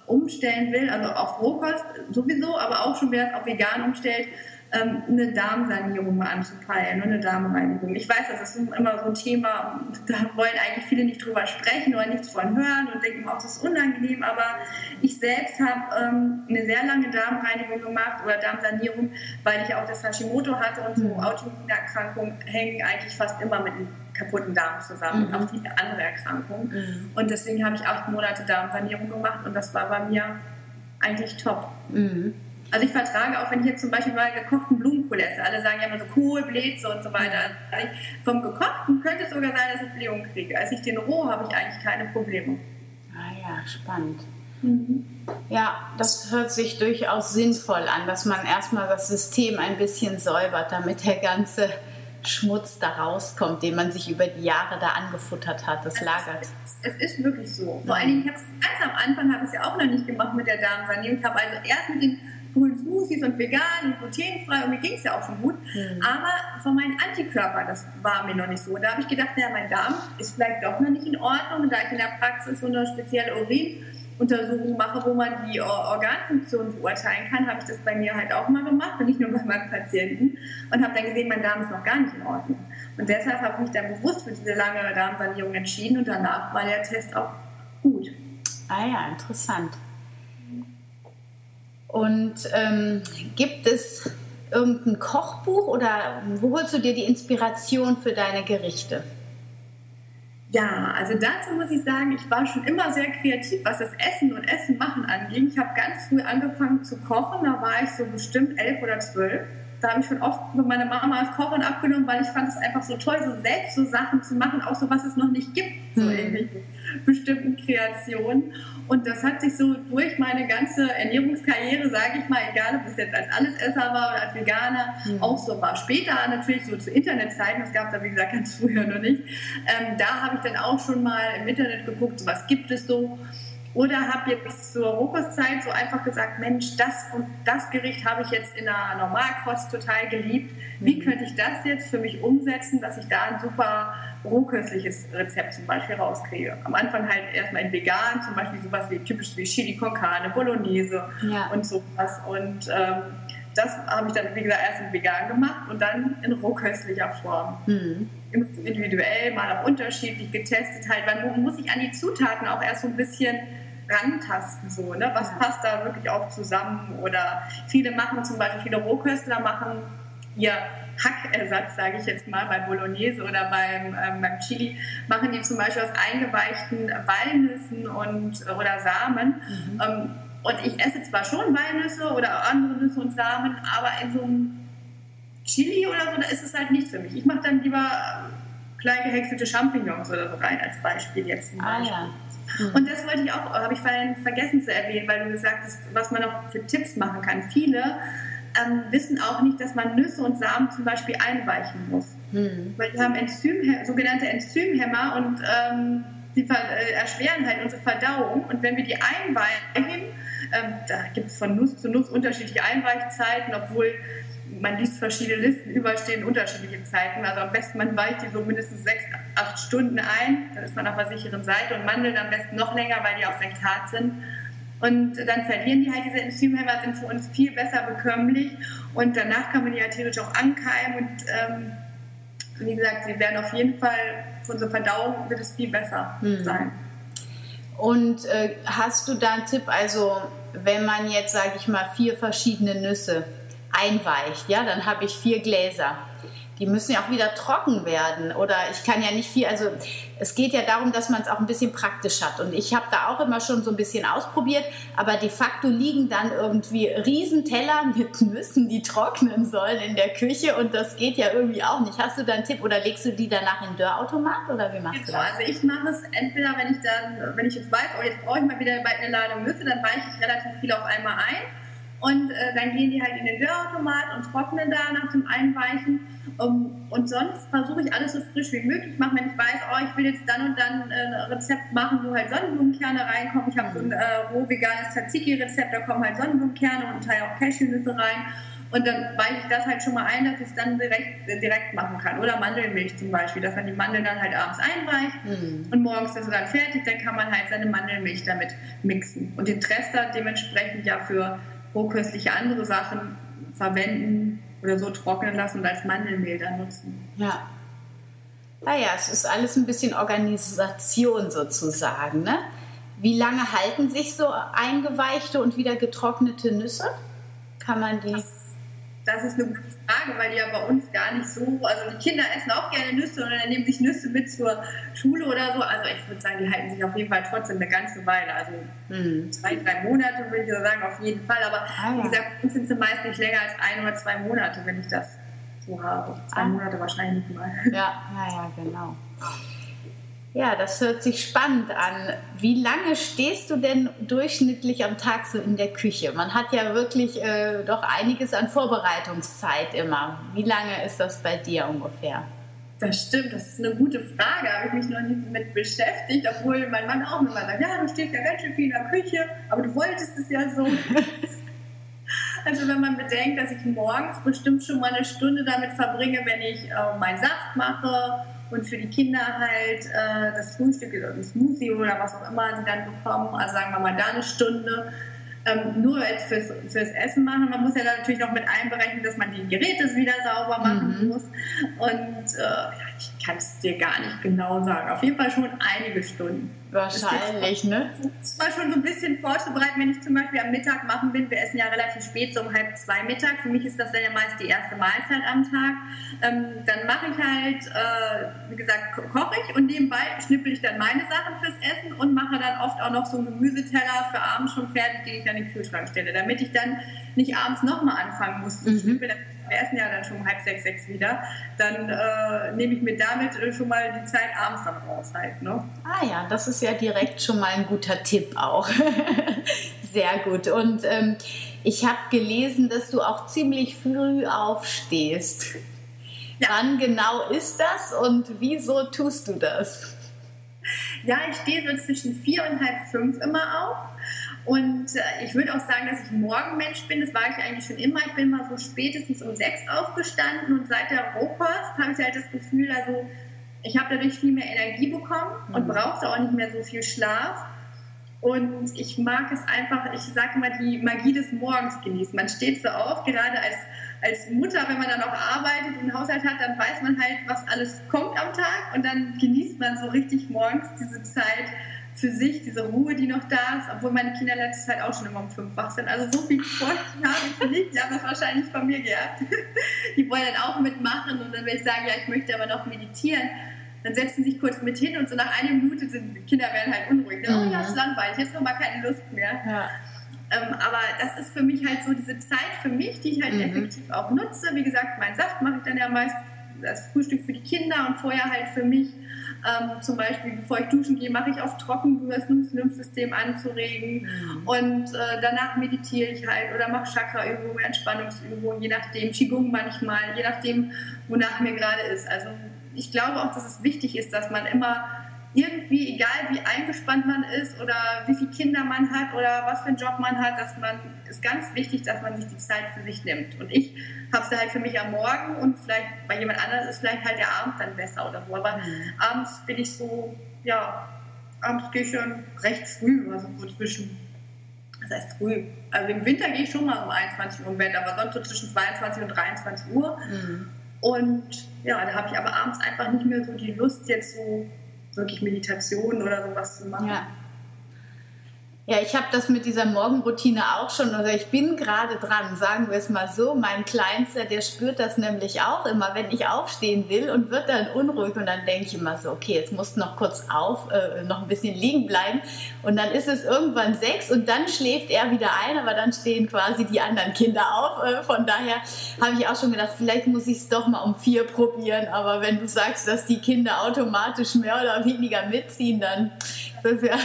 umstellen will, also auf Rohkost sowieso, aber auch schon wer es auf vegan umstellt, ähm, eine Darmsanierung mal anzupeilen und eine Darmreinigung. Ich weiß, das ist immer so ein Thema, da wollen eigentlich viele nicht drüber sprechen oder nichts von hören und denken auch, das ist unangenehm, aber ich selbst habe ähm, eine sehr lange Darmreinigung gemacht oder Darmsanierung, weil ich auch das Hashimoto hatte und so mhm. Autoimmunerkrankungen hängen eigentlich fast immer mit einem kaputten Darm zusammen mhm. und auch viele andere Erkrankungen. Mhm. Und deswegen habe ich acht Monate Darmsanierung gemacht und das war bei mir eigentlich top. Mhm. Also ich vertrage auch, wenn ich jetzt zum Beispiel mal gekochten Blumenkohl esse, alle sagen ja immer so Kohl, Blätze und so weiter. Also vom gekochten könnte es sogar sein, dass ich Blähungen kriege. Als ich den roh habe ich eigentlich keine Probleme. Ah ja, spannend. Mhm. Ja, das hört sich durchaus sinnvoll an, dass man erstmal das System ein bisschen säubert, damit der ganze Schmutz da rauskommt, den man sich über die Jahre da angefuttert hat. Das es lagert. Ist, es ist wirklich so. Vor allen Dingen, ich habe ganz am Anfang habe ich es ja auch noch nicht gemacht mit der Darmsanierung. Ich habe also erst mit den grünen Smoothies und vegan und glutenfrei und mir ging es ja auch schon gut. Mhm. Aber von meinen Antikörpern, das war mir noch nicht so. Da habe ich gedacht, naja, mein Darm ist vielleicht doch noch nicht in Ordnung. Und da ich in der Praxis so eine spezielle Urinuntersuchung mache, wo man die Organfunktion beurteilen kann, habe ich das bei mir halt auch mal gemacht und nicht nur [LAUGHS] bei meinem Patienten. Und habe dann gesehen, mein Darm ist noch gar nicht in Ordnung. Und deshalb habe ich mich dann bewusst für diese lange Darmsanierung entschieden und danach war der Test auch gut. Ah ja, interessant. Und ähm, gibt es irgendein Kochbuch oder wo holst du dir die Inspiration für deine Gerichte? Ja, also dazu muss ich sagen, ich war schon immer sehr kreativ, was das Essen und Essen machen anging. Ich habe ganz früh angefangen zu kochen, da war ich so bestimmt elf oder zwölf. Da habe ich schon oft mit meiner Mama als Kochen abgenommen, weil ich fand es einfach so toll, so selbst so Sachen zu machen, auch so was es noch nicht gibt, so hm. irgendwie bestimmten Kreationen. Und das hat sich so durch meine ganze Ernährungskarriere, sage ich mal, egal ob es jetzt als Allesesser war oder als Veganer, mhm. auch so war. Später natürlich so zu Internetzeiten, das gab es ja wie gesagt ganz früher noch nicht, ähm, da habe ich dann auch schon mal im Internet geguckt, so was gibt es so. Oder habe jetzt zur Rohkostzeit so einfach gesagt, Mensch, das und das Gericht habe ich jetzt in der Normalkost total geliebt. Wie mhm. könnte ich das jetzt für mich umsetzen, dass ich da ein super rohköstliches Rezept zum Beispiel rauskriege. Am Anfang halt erstmal in vegan, zum Beispiel sowas wie typisch wie Chili con Carne, Bolognese ja. und sowas. Und ähm, das habe ich dann, wie gesagt, erst in vegan gemacht und dann in rohköstlicher Form. Mhm. Individuell, mal auch unterschiedlich getestet halt, weil man muss sich an die Zutaten auch erst so ein bisschen rantasten, so, ne? was ja. passt da wirklich auch zusammen oder viele machen zum Beispiel, viele Rohköstler machen ihr Hackersatz, sage ich jetzt mal, bei Bolognese oder beim, ähm, beim Chili, machen die zum Beispiel aus eingeweichten Walnüssen und, oder Samen. Mhm. Ähm, und ich esse zwar schon Walnüsse oder andere Nüsse und Samen, aber in so einem Chili oder so, da ist es halt nichts für mich. Ich mache dann lieber äh, klein gehäckselte Champignons oder so rein, als Beispiel jetzt zum Beispiel. Ah, ja. Mhm. Und das wollte ich auch, habe ich vergessen zu erwähnen, weil du gesagt hast, was man noch für Tipps machen kann. Viele ähm, wissen auch nicht, dass man Nüsse und Samen zum Beispiel einweichen muss. Mhm. Weil die haben Enzym, sogenannte Enzymhämmer und ähm, die äh, erschweren halt unsere Verdauung. Und wenn wir die einweichen, ähm, da gibt es von Nuss zu Nuss unterschiedliche Einweichzeiten, obwohl man liest verschiedene Listen, überall stehen unterschiedliche Zeiten. Also am besten man weicht die so mindestens sechs, acht Stunden ein, dann ist man auf der sicheren Seite und Mandeln am besten noch länger, weil die auch recht hart sind. Und dann verlieren die halt diese Enzymhemmer, sind für uns viel besser bekömmlich. Und danach kann man die ja theoretisch auch ankeimen. Und ähm, wie gesagt, sie werden auf jeden Fall, für unsere Verdauung wird es viel besser hm. sein. Und äh, hast du da einen Tipp, also wenn man jetzt, sage ich mal, vier verschiedene Nüsse einweicht, ja, dann habe ich vier Gläser. die müssen ja auch wieder trocken werden. Oder ich kann ja nicht viel, also es geht ja darum, dass man es auch ein bisschen praktisch hat. Und ich habe da auch immer schon so ein bisschen ausprobiert, aber de facto liegen dann irgendwie Riesenteller mit Nüssen, die trocknen sollen in der Küche und das geht ja irgendwie auch nicht. Hast du da einen Tipp oder legst du die danach in den Dörrautomat oder wie machst genau, du das? Also ich mache es entweder, wenn ich dann, wenn ich jetzt weiß, oh jetzt brauche ich mal wieder bald eine Ladung Nüsse, dann weiche ich relativ viel auf einmal ein und äh, dann gehen die halt in den Dörrautomat und trocknen da nach dem Einweichen. Um, und sonst versuche ich alles so frisch wie möglich machen, wenn ich weiß, oh, ich will jetzt dann und dann äh, ein Rezept machen, wo halt Sonnenblumenkerne reinkommen. Ich habe so ein äh, roh veganes Tzatziki-Rezept, da kommen halt Sonnenblumenkerne und Teil auch Cashewnüsse rein. Und dann weiche ich das halt schon mal ein, dass ich es dann direkt, direkt machen kann. Oder Mandelmilch zum Beispiel, dass man die Mandeln dann halt abends einweicht mhm. und morgens ist es dann fertig, dann kann man halt seine Mandelmilch damit mixen. Und den Trester dementsprechend ja für rohköstliche andere Sachen verwenden oder so trocknen lassen und als Mandelmehl dann nutzen. Ja. Naja, es ist alles ein bisschen Organisation sozusagen. Ne? Wie lange halten sich so eingeweichte und wieder getrocknete Nüsse? Kann man die. Das das ist eine gute Frage, weil die ja bei uns gar nicht so, also die Kinder essen auch gerne Nüsse und dann nehmen sich Nüsse mit zur Schule oder so. Also ich würde sagen, die halten sich auf jeden Fall trotzdem eine ganze Weile. Also mhm. zwei, drei Monate würde ich so sagen, auf jeden Fall. Aber ah, wie gesagt, bei uns sind sie meist nicht länger als ein oder zwei Monate, wenn ich das so habe. Zwei ah. Monate wahrscheinlich mal. Ja, ja, ja, genau. Ja, das hört sich spannend an. Wie lange stehst du denn durchschnittlich am Tag so in der Küche? Man hat ja wirklich äh, doch einiges an Vorbereitungszeit immer. Wie lange ist das bei dir ungefähr? Das stimmt, das ist eine gute Frage. Habe ich mich noch nie mit beschäftigt, obwohl mein Mann auch immer sagt, ja, du stehst ja ganz schön viel in der Küche, aber du wolltest es ja so. [LAUGHS] also wenn man bedenkt, dass ich morgens bestimmt schon mal eine Stunde damit verbringe, wenn ich äh, meinen Saft mache und für die Kinder halt äh, das Frühstück oder ein Smoothie oder was auch immer sie dann bekommen, also sagen wir mal da eine Stunde, ähm, nur jetzt fürs, fürs Essen machen. Man muss ja dann natürlich noch mit einberechnen, dass man die Geräte wieder sauber machen mhm. muss. Und äh, ich kann es dir gar nicht genau sagen. Auf jeden Fall schon einige Stunden. Wahrscheinlich, ne? Es war schon so ein bisschen vorzubereiten, wenn ich zum Beispiel am Mittag machen bin. Wir essen ja relativ spät, so um halb zwei Mittag. Für mich ist das dann ja meist die erste Mahlzeit am Tag. Ähm, dann mache ich halt, äh, wie gesagt, koche ich und nebenbei schnippel ich dann meine Sachen fürs Essen und mache dann oft auch noch so einen Gemüseteller für abends schon fertig, den ich dann in den Kühlschrank stelle, damit ich dann nicht abends nochmal anfangen muss zu mhm. schnippeln wir essen ja dann schon um halb sechs, sechs wieder, dann äh, nehme ich mir damit äh, schon mal die Zeit abends dann raus halt. Ne? Ah ja, das ist ja direkt schon mal ein guter Tipp auch. [LAUGHS] Sehr gut. Und ähm, ich habe gelesen, dass du auch ziemlich früh aufstehst. Ja. Wann genau ist das und wieso tust du das? Ja, ich stehe so zwischen vier und halb fünf immer auf und äh, ich würde auch sagen, dass ich ein Morgenmensch bin. Das war ich eigentlich schon immer. Ich bin mal so spätestens um sechs aufgestanden und seit der Rohkost habe ich halt das Gefühl, also ich habe dadurch viel mehr Energie bekommen und mhm. brauchte auch nicht mehr so viel Schlaf. Und ich mag es einfach, ich sage mal, die Magie des Morgens genießen. Man steht so auf, gerade als, als Mutter, wenn man dann auch arbeitet und einen Haushalt hat, dann weiß man halt, was alles kommt am Tag und dann genießt man so richtig morgens diese Zeit für sich, diese Ruhe, die noch da ist, obwohl meine Kinder letztes Zeit auch schon immer um fünf wach sind. Also so viel Sport habe ich nicht, die haben das wahrscheinlich von mir gehabt. [LAUGHS] Die wollen dann auch mitmachen und dann, wenn ich sage, ja, ich möchte aber noch meditieren, dann setzen sie sich kurz mit hin und so nach einer Minute sind die Kinder werden halt unruhig. Mhm. Oh, ja, ist langweilig, jetzt noch mal keine Lust mehr. Ja. Ähm, aber das ist für mich halt so diese Zeit für mich, die ich halt mhm. effektiv auch nutze. Wie gesagt, meinen Saft mache ich dann ja meist das Frühstück für die Kinder und vorher halt für mich. Ähm, zum Beispiel, bevor ich duschen gehe, mache ich oft trocken, um das Lymphsystem anzuregen. Mhm. Und äh, danach meditiere ich halt oder mache Chakra-Übungen, Entspannungsübungen, je nachdem, Qigong manchmal, je nachdem, wonach mir gerade ist. Also ich glaube auch, dass es wichtig ist, dass man immer irgendwie, egal wie eingespannt man ist oder wie viele Kinder man hat oder was für einen Job man hat, dass man ist ganz wichtig, dass man sich die Zeit für sich nimmt. Und ich habe sie halt für mich am Morgen und vielleicht bei jemand anderem ist vielleicht halt der Abend dann besser oder so. Aber mhm. abends bin ich so, ja, abends gehe ich schon recht früh, also so zwischen, das heißt früh. Also im Winter gehe ich schon mal um 21 Uhr im Bett, aber sonst so zwischen 22 und 23 Uhr. Mhm. Und ja, da habe ich aber abends einfach nicht mehr so die Lust, jetzt so wirklich Meditation oder sowas zu machen. Ja. Ja, ich habe das mit dieser Morgenroutine auch schon, oder ich bin gerade dran, sagen wir es mal so. Mein Kleinster, der spürt das nämlich auch immer, wenn ich aufstehen will und wird dann unruhig und dann denke ich immer so, okay, jetzt musst du noch kurz auf, äh, noch ein bisschen liegen bleiben und dann ist es irgendwann sechs und dann schläft er wieder ein, aber dann stehen quasi die anderen Kinder auf. Äh, von daher habe ich auch schon gedacht, vielleicht muss ich es doch mal um vier probieren, aber wenn du sagst, dass die Kinder automatisch mehr oder weniger mitziehen, dann ist das ja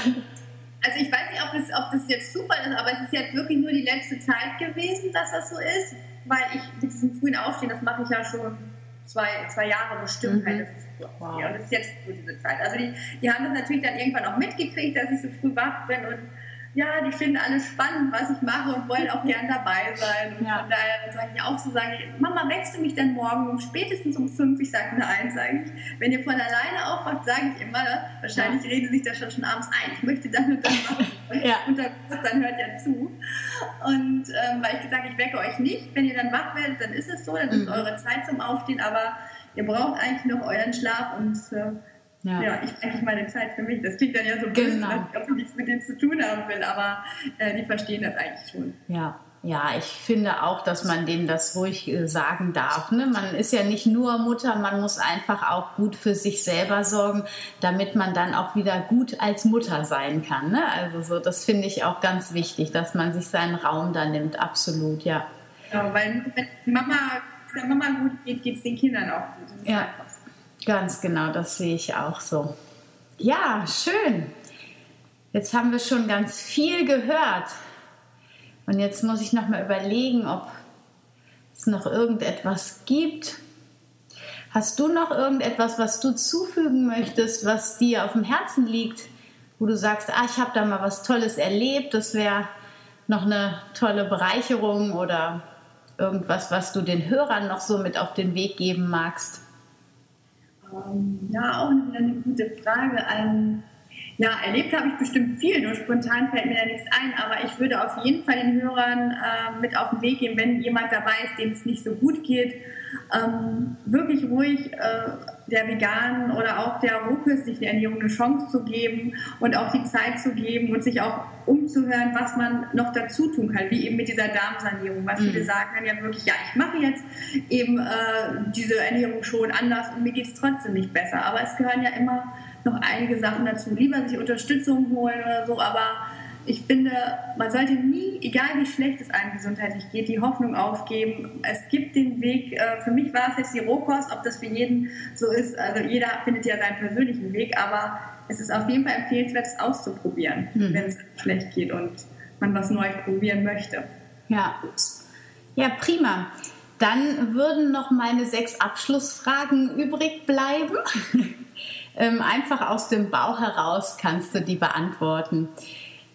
also ich weiß nicht, ob das, ob das jetzt Zufall ist, aber es ist jetzt wirklich nur die letzte Zeit gewesen, dass das so ist, weil ich mit diesem frühen Aufstehen, das mache ich ja schon zwei, zwei Jahre bestimmt mhm. halt. Das ist, wow. Und das ist jetzt so diese Zeit. Also die, die haben das natürlich dann irgendwann auch mitgekriegt, dass ich so früh wach bin und ja, die finden alles spannend, was ich mache und wollen auch gern dabei sein. Und ja. von daher sage ich auch so, sage Mama, wächst du mich denn morgen um spätestens um fünf? Ich sage nein, sage ich. Wenn ihr von alleine aufwacht, sage ich immer, ne? wahrscheinlich ja. reden sich da schon, schon abends ein, ich möchte dann und dann machen. [LAUGHS] ja. Und dann, dann hört ihr zu. Und ähm, weil ich gesagt ich wecke euch nicht. Wenn ihr dann wach werdet, dann ist es so, dann ist mhm. eure Zeit zum Aufstehen, aber ihr braucht eigentlich noch euren Schlaf und äh, ja. ja, ich eigentlich meine Zeit für mich. Das klingt dann ja so böse, genau. dass ich nichts mit denen zu tun haben will, aber äh, die verstehen das eigentlich schon. Ja. Ja, ich finde auch, dass man denen das ruhig äh, sagen darf. Ne? Man ist ja nicht nur Mutter, man muss einfach auch gut für sich selber sorgen, damit man dann auch wieder gut als Mutter sein kann. Ne? Also so, das finde ich auch ganz wichtig, dass man sich seinen Raum da nimmt. Absolut, ja. Ja, weil wenn Mama, der Mama gut geht, geht es den Kindern auch gut. ja. Ganz genau, das sehe ich auch so. Ja, schön. Jetzt haben wir schon ganz viel gehört. Und jetzt muss ich noch mal überlegen, ob es noch irgendetwas gibt. Hast du noch irgendetwas, was du zufügen möchtest, was dir auf dem Herzen liegt, wo du sagst, ah, ich habe da mal was Tolles erlebt, das wäre noch eine tolle Bereicherung oder irgendwas, was du den Hörern noch so mit auf den Weg geben magst? Ähm, ja, auch wieder eine gute Frage. Ein, ja, erlebt habe ich bestimmt viel, nur spontan fällt mir da nichts ein, aber ich würde auf jeden Fall den Hörern äh, mit auf den Weg geben, wenn jemand dabei ist, dem es nicht so gut geht, ähm, wirklich ruhig äh, der veganen oder auch der rohköstlichen Ernährung eine Chance zu geben und auch die Zeit zu geben und sich auch umzuhören, was man noch dazu tun kann, wie eben mit dieser Darmsanierung, was mhm. viele sagen dann ja wirklich, ja, ich mache jetzt eben äh, diese Ernährung schon anders und mir geht es trotzdem nicht besser. Aber es gehören ja immer noch einige Sachen dazu. Lieber sich Unterstützung holen oder so, aber ich finde, man sollte nie, egal wie schlecht es einem gesundheitlich geht, die Hoffnung aufgeben. Es gibt den Weg. Äh, für mich war es jetzt die Rohkost, ob das für jeden so ist. Also jeder findet ja seinen persönlichen Weg, aber es ist auf jeden Fall empfehlenswert, es auszuprobieren, mhm. wenn es schlecht geht und man was Neues probieren möchte. Ja, ja, prima. Dann würden noch meine sechs Abschlussfragen übrig bleiben. [LAUGHS] Ähm, einfach aus dem Bauch heraus kannst du die beantworten.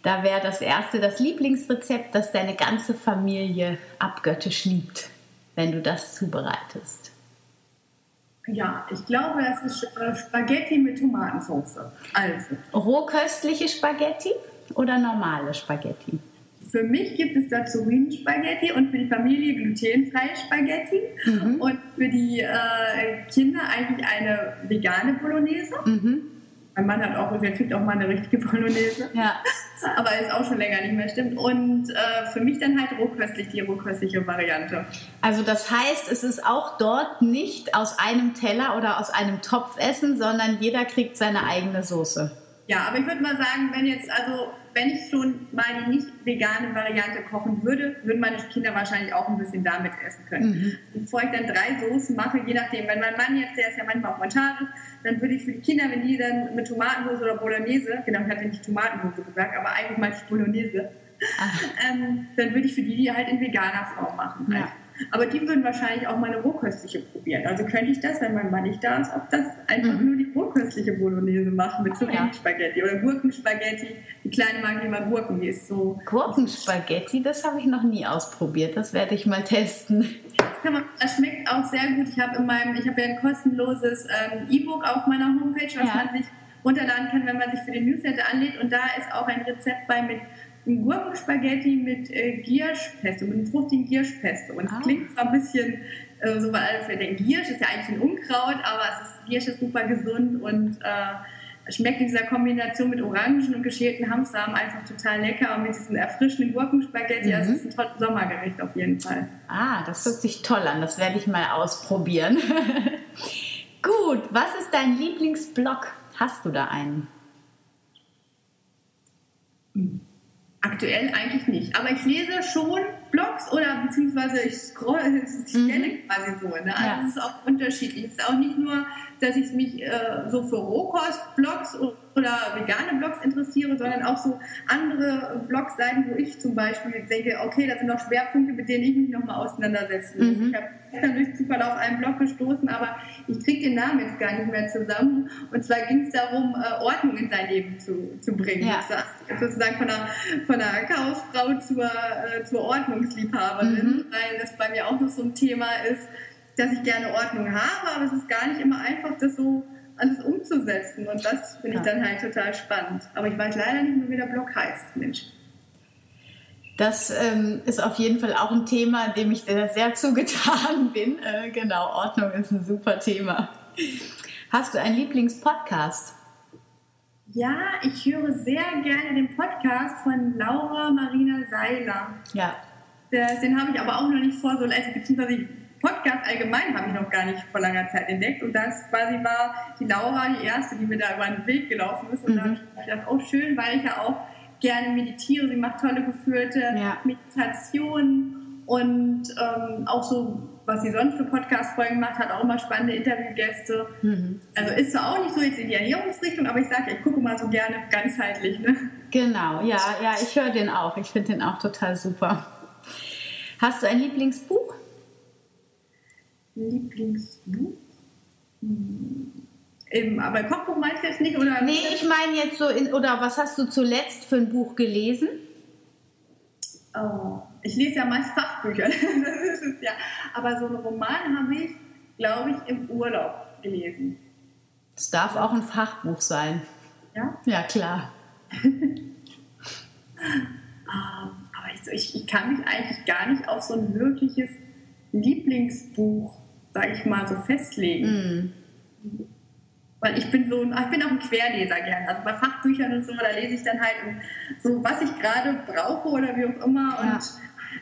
Da wäre das erste das Lieblingsrezept, das deine ganze Familie abgöttisch liebt, wenn du das zubereitest. Ja, ich glaube, das ist äh, Spaghetti mit Tomatensauce. Also. Rohköstliche Spaghetti oder normale Spaghetti? Für mich gibt es dazu Spaghetti und für die Familie glutenfreie Spaghetti mhm. und für die äh, Kinder eigentlich eine vegane Bolognese. Mhm. Mein Mann hat auch, der kriegt auch mal eine richtige Bolognese. Ja. [LAUGHS] Aber ist auch schon länger nicht mehr, stimmt. Und äh, für mich dann halt rohköstlich, die rohköstliche Variante. Also das heißt, es ist auch dort nicht aus einem Teller oder aus einem Topf essen, sondern jeder kriegt seine eigene Soße. Ja, aber ich würde mal sagen, wenn jetzt, also wenn ich schon mal die nicht vegane Variante kochen würde, würden meine Kinder wahrscheinlich auch ein bisschen damit essen können. Mhm. Bevor ich dann drei Soßen mache, je nachdem, wenn mein Mann jetzt, der ist ja manchmal auch vegetarisch, dann würde ich für die Kinder, wenn die dann mit Tomatensauce oder Bolognese, genau, ich hatte nicht Tomatensauce gesagt, aber eigentlich meinte ich Bolognese, [LAUGHS] ähm, dann würde ich für die die halt in veganer Form machen. Ja. Aber die würden wahrscheinlich auch mal eine rohköstliche probieren. Also könnte ich das, wenn mein Mann nicht da ist, ob das einfach mhm. nur die rohköstliche Bolognese machen mit Zucchini-Spaghetti ja. oder Gurkenspaghetti. Die kleine mag immer Gurken, die ist so. Gurkenspaghetti, das habe ich noch nie ausprobiert. Das werde ich mal testen. Das schmeckt auch sehr gut. Ich habe in meinem, ich habe ja ein kostenloses ähm, E-Book auf meiner Homepage, was ja. man sich runterladen kann, wenn man sich für den Newsletter anlädt. Und da ist auch ein Rezept bei mit ein Gurkenspaghetti mit äh, Gierschpesto, mit einem fruchtigen Gierschpesto. Und es ah. klingt zwar ein bisschen äh, so, weil alle denken, Giersch ist ja eigentlich ein Unkraut, aber es ist, Giersch ist super gesund und äh, schmeckt in dieser Kombination mit Orangen und geschälten Hamstersamen einfach total lecker und mit diesem erfrischenden Gurkenspaghetti. Mhm. Also es ist ein tolles Sommergericht auf jeden Fall. Ah, das hört sich toll an. Das werde ich mal ausprobieren. [LAUGHS] Gut, was ist dein Lieblingsblog? Hast du da einen? Aktuell eigentlich nicht. Aber ich lese schon Blogs oder beziehungsweise ich scroll, [LAUGHS] ich stelle mhm. quasi so. Ne? Also ja. es ist auch unterschiedlich. Es ist auch nicht nur, dass ich mich äh, so für Rohkost-Blogs oder vegane Blogs interessiere, sondern auch so andere Blogseiten, wo ich zum Beispiel denke, okay, das sind noch Schwerpunkte, mit denen ich mich nochmal auseinandersetzen muss. Mhm. Ich habe [LAUGHS] gestern durch Zufall auf einen Blog gestoßen, aber ich kriege den Namen jetzt gar nicht mehr zusammen. Und zwar ging es darum, äh, Ordnung in sein Leben zu, zu bringen. Ja. Sozusagen von einer, von einer Chaosfrau zur, äh, zur Ordnungsliebhaberin, mhm. weil das bei mir auch noch so ein Thema ist, dass ich gerne Ordnung habe, aber es ist gar nicht immer einfach, das so alles umzusetzen. Und das finde ich dann halt total spannend. Aber ich weiß leider nicht mehr, wie der Blog heißt, Mensch. Das ähm, ist auf jeden Fall auch ein Thema, dem ich sehr zugetan [LAUGHS] bin. Äh, genau, Ordnung ist ein super Thema. Hast du einen Lieblingspodcast? Ja, ich höre sehr gerne den Podcast von Laura Marina Seiler. Ja. Den habe ich aber auch noch nicht vor so, also beziehungsweise Podcast allgemein habe ich noch gar nicht vor langer Zeit entdeckt. Und das quasi war die Laura die erste, die mir da über den Weg gelaufen ist. Und mhm. da habe ich gedacht, oh schön, weil ich ja auch gerne meditiere. Sie macht tolle geführte ja. Meditationen und ähm, auch so, was sie sonst für Podcast-Folgen macht, hat auch immer spannende Interviewgäste. Mhm. Also ist zwar auch nicht so jetzt in die Ernährungsrichtung, aber ich sage, ich gucke mal so gerne ganzheitlich. Ne? Genau, ja, ja, ich höre den auch. Ich finde den auch total super. Hast du ein Lieblingsbuch? Lieblingsbuch? Hm. Im, aber Kochbuch meinst du jetzt nicht? Oder nee, ich meine jetzt so, in, oder was hast du zuletzt für ein Buch gelesen? Oh, ich lese ja meist Fachbücher, [LAUGHS] das ist es ja. Aber so einen Roman habe ich, glaube ich, im Urlaub gelesen. Es darf auch ein Fachbuch sein. Ja? Ja, klar. Ah, [LAUGHS] aber ich, ich, ich kann mich eigentlich gar nicht auf so ein wirkliches Lieblingsbuch sage ich mal, so festlegen. Mm. Weil ich bin so, ich bin auch ein Querleser gern. Also bei Fachbüchern und so, da lese ich dann halt so, was ich gerade brauche oder wie auch immer. Ja. Und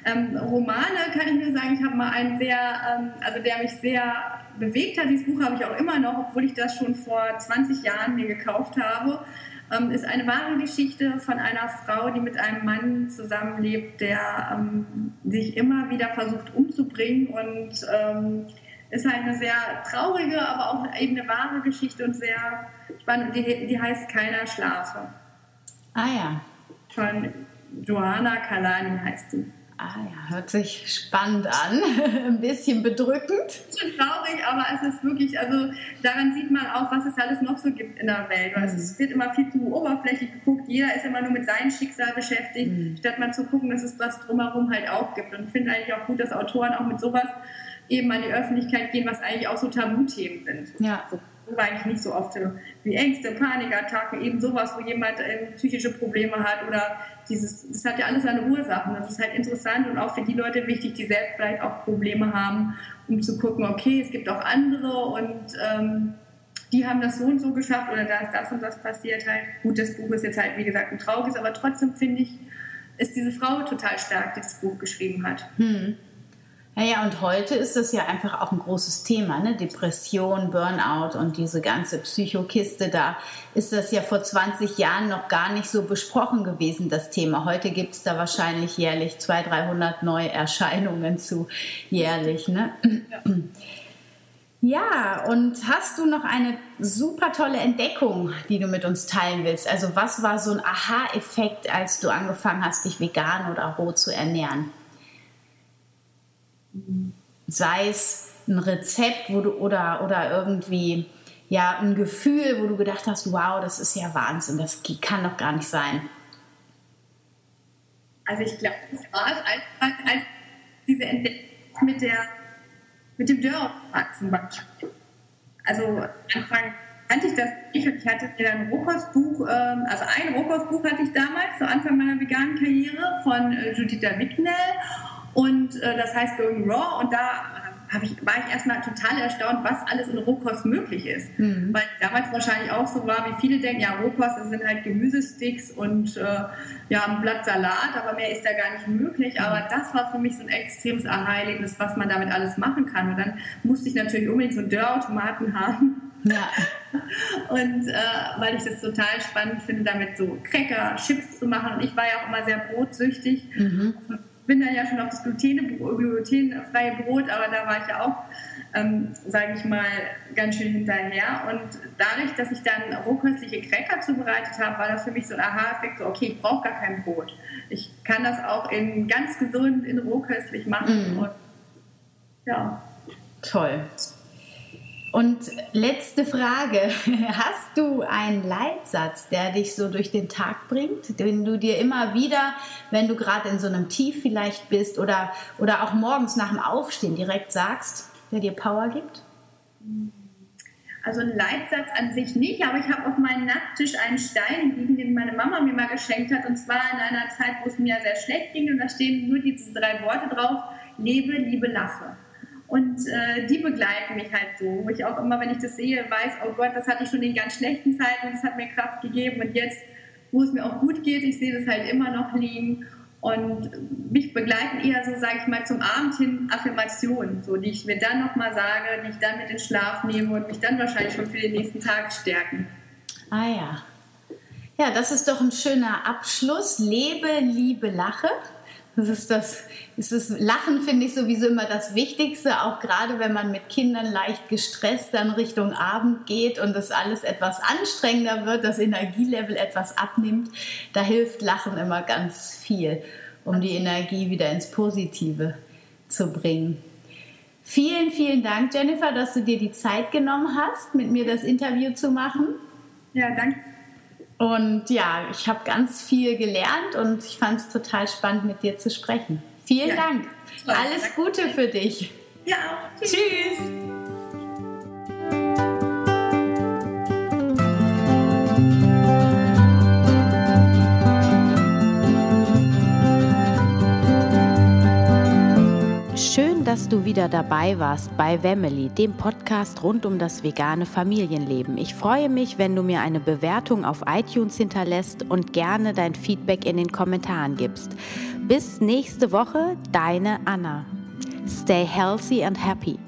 ähm, Romane kann ich nur sagen, ich habe mal einen sehr, ähm, also der mich sehr bewegt hat. Dieses Buch habe ich auch immer noch, obwohl ich das schon vor 20 Jahren mir gekauft habe. Ähm, ist eine wahre Geschichte von einer Frau, die mit einem Mann zusammenlebt, der ähm, sich immer wieder versucht umzubringen und ähm, ist halt eine sehr traurige, aber auch eben eine wahre Geschichte und sehr spannend. Die, die heißt Keiner Schlafe. Ah ja. Von Johanna Kalani heißt die. Ah ja, hört sich spannend an. [LAUGHS] Ein bisschen bedrückend. Schon traurig, aber es ist wirklich, also daran sieht man auch, was es alles noch so gibt in der Welt. Mhm. Es wird immer viel zu oberflächlich geguckt. Jeder ist immer nur mit seinem Schicksal beschäftigt, mhm. statt mal zu gucken, dass es was drumherum halt auch gibt. Und ich finde eigentlich auch gut, dass Autoren auch mit sowas eben an die Öffentlichkeit gehen, was eigentlich auch so Tabuthemen sind. Ja. So, eigentlich nicht so oft wie Ängste, Panikattacken, eben sowas, wo jemand äh, psychische Probleme hat oder dieses, das hat ja alles seine Ursachen. Das ist halt interessant und auch für die Leute wichtig, die selbst vielleicht auch Probleme haben, um zu gucken, okay, es gibt auch andere und ähm, die haben das so und so geschafft oder da ist das und das passiert halt. Gut, das Buch ist jetzt halt, wie gesagt, ein trauriges, aber trotzdem finde ich, ist diese Frau total stark, die das Buch geschrieben hat. Hm. Naja, und heute ist das ja einfach auch ein großes Thema, ne? Depression, Burnout und diese ganze Psychokiste. Da ist das ja vor 20 Jahren noch gar nicht so besprochen gewesen, das Thema. Heute gibt es da wahrscheinlich jährlich 200, 300 Neuerscheinungen zu jährlich. Ne? Ja. Ja, und hast du noch eine super tolle Entdeckung, die du mit uns teilen willst? Also was war so ein Aha-Effekt, als du angefangen hast, dich vegan oder roh zu ernähren? Sei es ein Rezept wo du, oder, oder irgendwie ja, ein Gefühl, wo du gedacht hast, wow, das ist ja Wahnsinn, das kann doch gar nicht sein. Also ich glaube, das war es einfach als diese Entdeckung mit, der, mit dem Dörrpark zum Beispiel. Also Anfang kannte ich das nicht ich hatte mir ein Rohkostbuch, ähm, also ein Rohkostbuch hatte ich damals, zu Anfang meiner veganen Karriere von äh, Juditha Wicknell und äh, das heißt Going Raw und da ich, war ich erstmal total erstaunt, was alles in Rohkost möglich ist. Mhm. Weil damals wahrscheinlich auch so war, wie viele denken, ja, Rohkost das sind halt Gemüsesticks und äh, ja, ein Blatt Salat, aber mehr ist da gar nicht möglich. Mhm. Aber das war für mich so ein extremes Aha-Erlebnis, was man damit alles machen kann. Und dann musste ich natürlich unbedingt so einen Dörrautomaten [LAUGHS] haben. Ja. [LAUGHS] Und äh, weil ich das total spannend finde, damit so Cracker, Chips zu machen. Und ich war ja auch immer sehr brotsüchtig. Mhm bin dann ja schon auf das glutenfreie Brot, aber da war ich ja auch, ähm, sage ich mal, ganz schön hinterher. Und dadurch, dass ich dann rohköstliche Cracker zubereitet habe, war das für mich so ein Aha-Effekt, so, okay, ich brauche gar kein Brot. Ich kann das auch in ganz gesund, in rohköstlich machen. Mhm. Und, ja. Toll. Und letzte Frage. [LAUGHS] Hast du einen Leitsatz, der dich so durch den Tag bringt, den du dir immer wieder, wenn du gerade in so einem Tief vielleicht bist oder, oder auch morgens nach dem Aufstehen direkt sagst, der dir Power gibt? Also ein Leitsatz an sich nicht, aber ich habe auf meinem Nachttisch einen Stein liegen, den meine Mama mir mal geschenkt hat. Und zwar in einer Zeit, wo es mir sehr schlecht ging. Und da stehen nur diese drei Worte drauf. Lebe, liebe, lache. Und äh, die begleiten mich halt so, wo ich auch immer, wenn ich das sehe, weiß, oh Gott, das hatte ich schon in ganz schlechten Zeiten, das hat mir Kraft gegeben und jetzt, wo es mir auch gut geht, ich sehe das halt immer noch liegen. Und mich begleiten eher so, sage ich mal, zum Abend hin Affirmationen, so, die ich mir dann nochmal sage, die ich dann mit in Schlaf nehme und mich dann wahrscheinlich schon für den nächsten Tag stärken. Ah ja. Ja, das ist doch ein schöner Abschluss. Lebe, liebe, lache. Das ist das, ist Lachen finde ich sowieso immer das Wichtigste, auch gerade wenn man mit Kindern leicht gestresst dann Richtung Abend geht und das alles etwas anstrengender wird, das Energielevel etwas abnimmt. Da hilft Lachen immer ganz viel, um die Energie wieder ins Positive zu bringen. Vielen, vielen Dank, Jennifer, dass du dir die Zeit genommen hast, mit mir das Interview zu machen. Ja, danke und ja, ich habe ganz viel gelernt und ich fand es total spannend, mit dir zu sprechen. Vielen ja. Dank. Alles Gute für dich. Ja, tschüss. tschüss. Dass du wieder dabei warst bei Wemmeli, dem Podcast rund um das vegane Familienleben. Ich freue mich, wenn du mir eine Bewertung auf iTunes hinterlässt und gerne dein Feedback in den Kommentaren gibst. Bis nächste Woche, deine Anna. Stay healthy and happy.